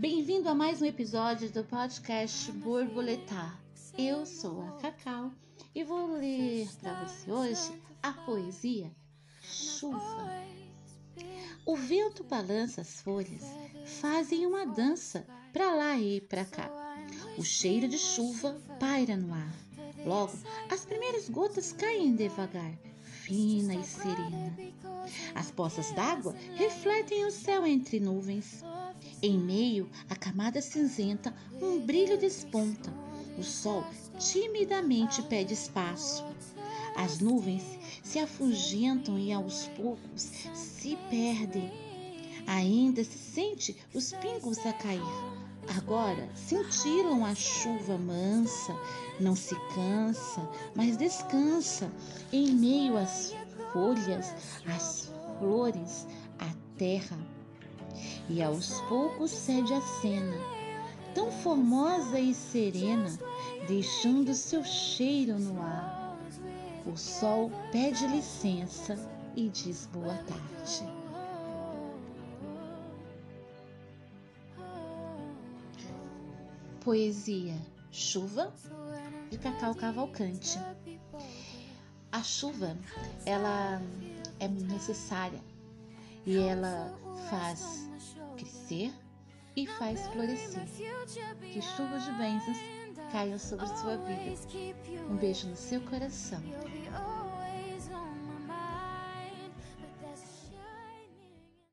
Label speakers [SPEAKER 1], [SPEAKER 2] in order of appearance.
[SPEAKER 1] Bem-vindo a mais um episódio do podcast Borboletar. Eu sou a Cacau e vou ler para você hoje a poesia Chuva. O vento balança as folhas, fazem uma dança para lá e para cá. O cheiro de chuva paira no ar. Logo, as primeiras gotas caem devagar, fina e serena. As poças d'água refletem o céu entre nuvens. Em meio à camada cinzenta, um brilho desponta. O sol timidamente pede espaço. As nuvens se afugentam e aos poucos se perdem. Ainda se sente os pingos a cair. Agora cintilam a chuva mansa, não se cansa, mas descansa em meio às folhas, às flores, à terra. E aos poucos cede a cena, tão formosa e serena, deixando seu cheiro no ar. O sol pede licença e diz boa tarde. Poesia Chuva de Cacau Cavalcante. A chuva, ela é necessária e ela faz crescer e faz florescer. Que chuvas de bênçãos caiam sobre sua vida. Um beijo no seu coração.